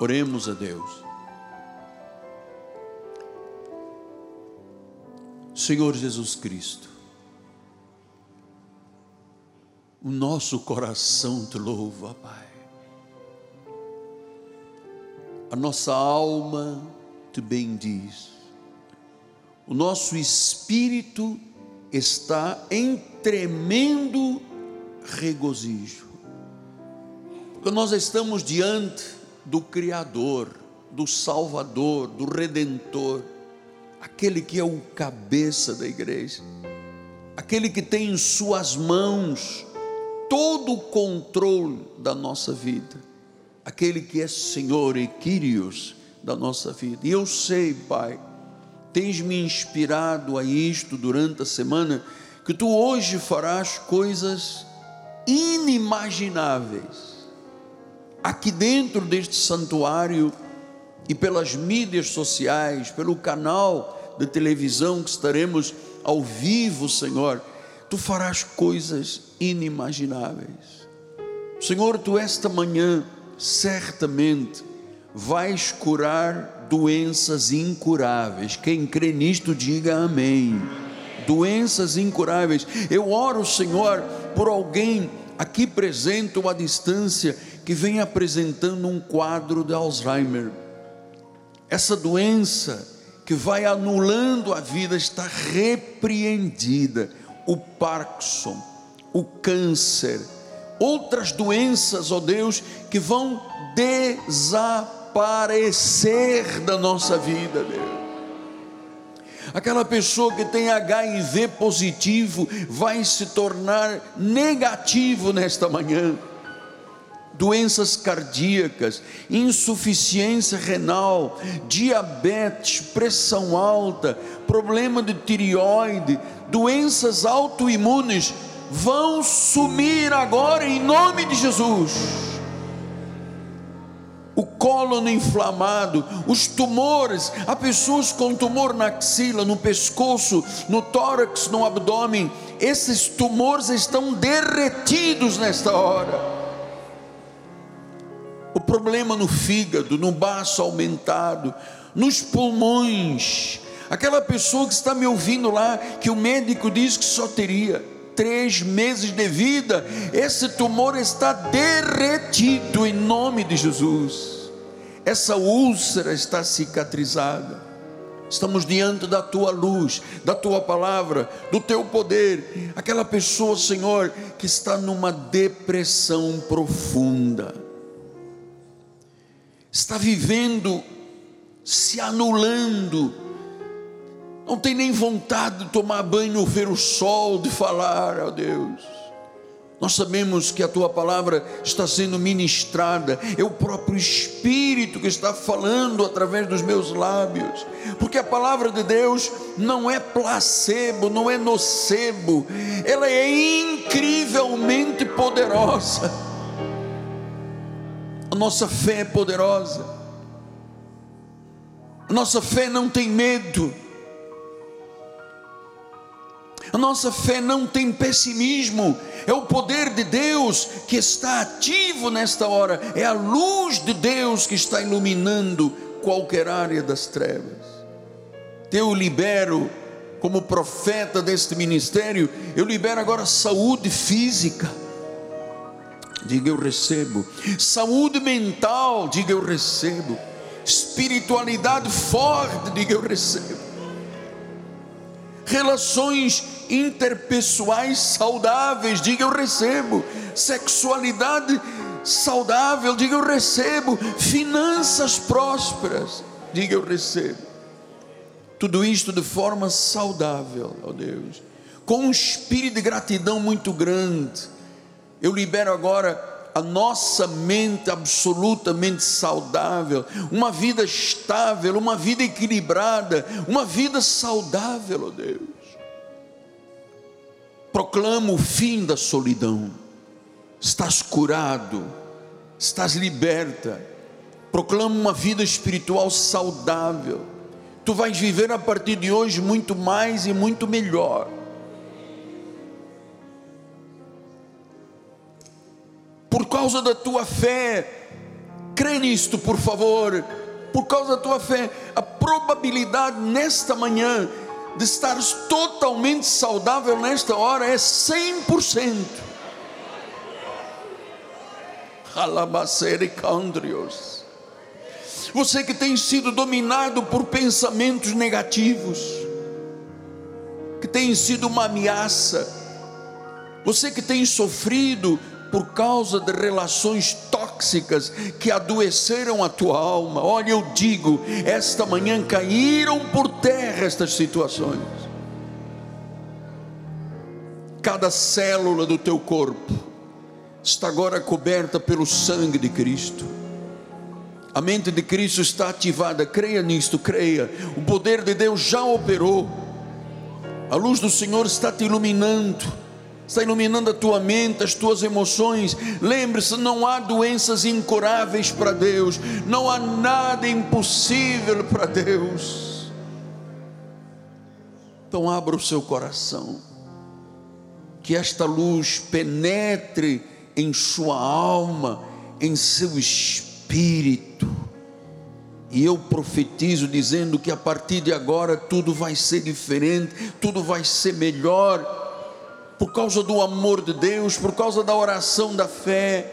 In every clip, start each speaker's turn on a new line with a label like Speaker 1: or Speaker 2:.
Speaker 1: Oremos a Deus. Senhor Jesus Cristo, o nosso coração te louva, Pai. A nossa alma te bendiz. O nosso espírito está em tremendo regozijo. Porque nós estamos diante do Criador, do Salvador, do Redentor, aquele que é o cabeça da igreja, aquele que tem em Suas mãos todo o controle da nossa vida, aquele que é Senhor e Quírios da nossa vida. E eu sei, Pai, tens me inspirado a isto durante a semana, que tu hoje farás coisas inimagináveis aqui dentro deste santuário e pelas mídias sociais, pelo canal de televisão que estaremos ao vivo, Senhor, tu farás coisas inimagináveis. Senhor, tu esta manhã certamente vais curar doenças incuráveis. Quem crê nisto, diga amém. Doenças incuráveis. Eu oro, Senhor, por alguém aqui presente ou à distância que vem apresentando um quadro de Alzheimer. Essa doença que vai anulando a vida está repreendida. O Parkinson, o câncer, outras doenças, ó oh Deus, que vão desaparecer da nossa vida, Deus. Aquela pessoa que tem HIV positivo vai se tornar negativo nesta manhã doenças cardíacas, insuficiência renal, diabetes, pressão alta, problema de tireoide, doenças autoimunes vão sumir agora em nome de Jesus. Cólon inflamado, os tumores, há pessoas com tumor na axila, no pescoço, no tórax, no abdômen, esses tumores estão derretidos nesta hora o problema no fígado, no baço aumentado, nos pulmões. Aquela pessoa que está me ouvindo lá, que o médico diz que só teria três meses de vida, esse tumor está derretido em nome de Jesus. Essa úlcera está cicatrizada. Estamos diante da tua luz, da tua palavra, do teu poder. Aquela pessoa, Senhor, que está numa depressão profunda está vivendo, se anulando, não tem nem vontade de tomar banho, ver o sol, de falar a Deus. Nós sabemos que a tua palavra está sendo ministrada, é o próprio Espírito que está falando através dos meus lábios, porque a palavra de Deus não é placebo, não é nocebo, ela é incrivelmente poderosa a nossa fé é poderosa. A nossa fé não tem medo. A nossa fé não tem pessimismo. É o poder de Deus que está ativo nesta hora. É a luz de Deus que está iluminando qualquer área das trevas. Eu libero, como profeta deste ministério, eu libero agora saúde física diga eu recebo. Saúde mental, diga eu recebo. Espiritualidade forte, diga eu recebo. Relações interpessoais saudáveis, diga eu recebo. Sexualidade saudável, diga eu recebo. Finanças prósperas, diga eu recebo. Tudo isto de forma saudável, ó Deus, com um espírito de gratidão muito grande eu libero agora a nossa mente absolutamente saudável, uma vida estável, uma vida equilibrada, uma vida saudável, ó Deus. Proclamo o fim da solidão. Estás curado, estás liberta. Proclamo uma vida espiritual saudável. Tu vais viver a partir de hoje muito mais e muito melhor por causa da tua fé, Crê nisto, por favor, por causa da tua fé. A probabilidade nesta manhã de estares totalmente saudável nesta hora é 100%. Alabacere-candrios. Você que tem sido dominado por pensamentos negativos, que tem sido uma ameaça, você que tem sofrido por causa de relações tóxicas que adoeceram a tua alma, olha, eu digo, esta manhã caíram por terra estas situações. Cada célula do teu corpo está agora coberta pelo sangue de Cristo. A mente de Cristo está ativada, creia nisto, creia. O poder de Deus já operou. A luz do Senhor está te iluminando está iluminando a tua mente, as tuas emoções. Lembre-se: não há doenças incuráveis para Deus, não há nada impossível para Deus. Então, abra o seu coração, que esta luz penetre em sua alma, em seu espírito. E eu profetizo dizendo que a partir de agora tudo vai ser diferente, tudo vai ser melhor por causa do amor de Deus, por causa da oração da fé,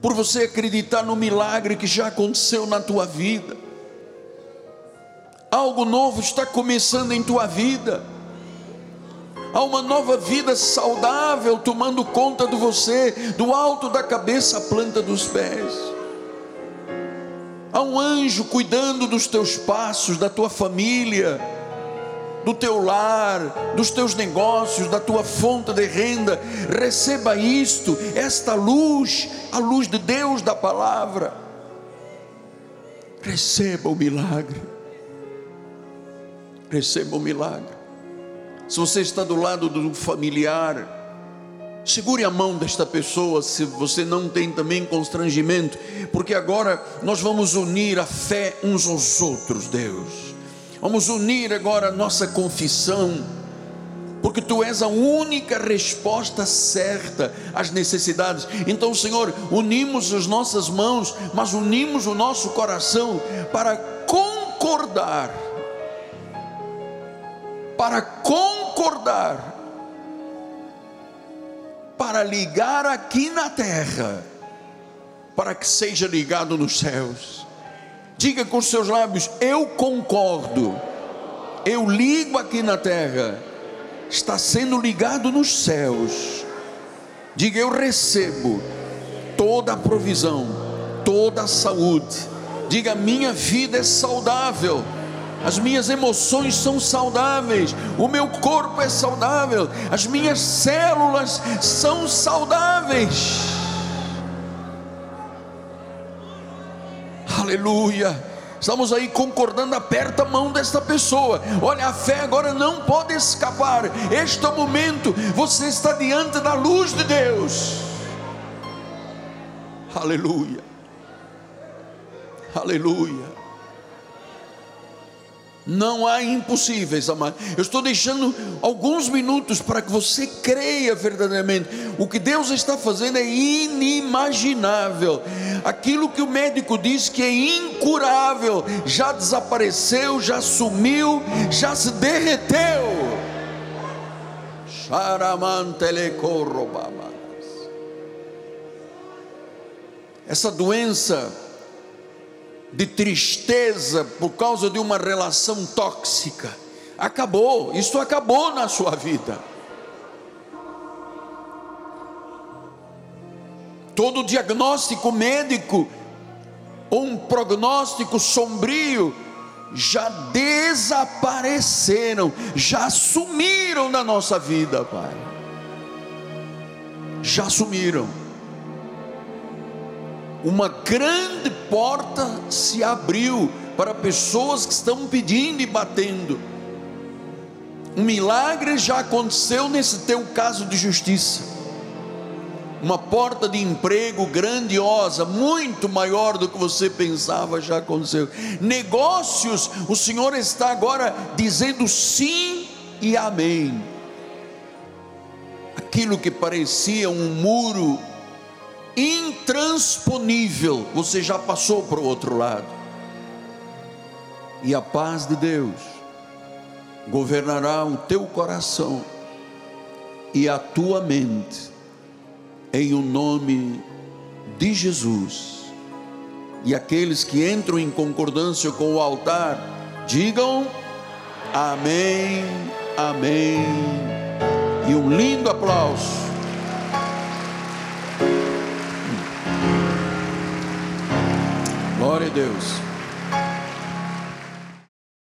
Speaker 1: por você acreditar no milagre que já aconteceu na tua vida. Algo novo está começando em tua vida. Há uma nova vida saudável tomando conta de você, do alto da cabeça à planta dos pés. Há um anjo cuidando dos teus passos, da tua família do teu lar, dos teus negócios, da tua fonte de renda. Receba isto, esta luz, a luz de Deus da palavra. Receba o milagre. Receba o milagre. Se você está do lado do familiar, Segure a mão desta pessoa se você não tem também constrangimento, porque agora nós vamos unir a fé uns aos outros, Deus. Vamos unir agora a nossa confissão, porque tu és a única resposta certa às necessidades. Então, Senhor, unimos as nossas mãos, mas unimos o nosso coração para concordar. Para concordar. Para ligar aqui na terra, para que seja ligado nos céus Diga com seus lábios: Eu concordo. Eu ligo aqui na terra. Está sendo ligado nos céus. Diga: Eu recebo toda a provisão, toda a saúde. Diga: Minha vida é saudável. As minhas emoções são saudáveis, o meu corpo é saudável, as minhas células são saudáveis. Aleluia. Estamos aí concordando, aperta a mão desta pessoa. Olha, a fé agora não pode escapar. Este é o momento, você está diante da luz de Deus. Aleluia. Aleluia. Não há impossíveis, amado. Eu estou deixando alguns minutos para que você creia verdadeiramente. O que Deus está fazendo é inimaginável. Aquilo que o médico diz que é incurável, já desapareceu, já sumiu, já se derreteu. Essa doença de tristeza por causa de uma relação tóxica. Acabou, isso acabou na sua vida. Todo diagnóstico médico, ou um prognóstico sombrio, já desapareceram, já sumiram da nossa vida, Pai. Já sumiram uma grande porta se abriu para pessoas que estão pedindo e batendo. Um milagre já aconteceu nesse teu caso de justiça. Uma porta de emprego grandiosa, muito maior do que você pensava, já aconteceu. Negócios, o Senhor está agora dizendo sim e amém. Aquilo que parecia um muro intransponível, você já passou para o outro lado. E a paz de Deus governará o teu coração e a tua mente, em o nome de Jesus. E aqueles que entram em concordância com o altar, digam amém, amém. E um lindo aplauso. Glória a Deus.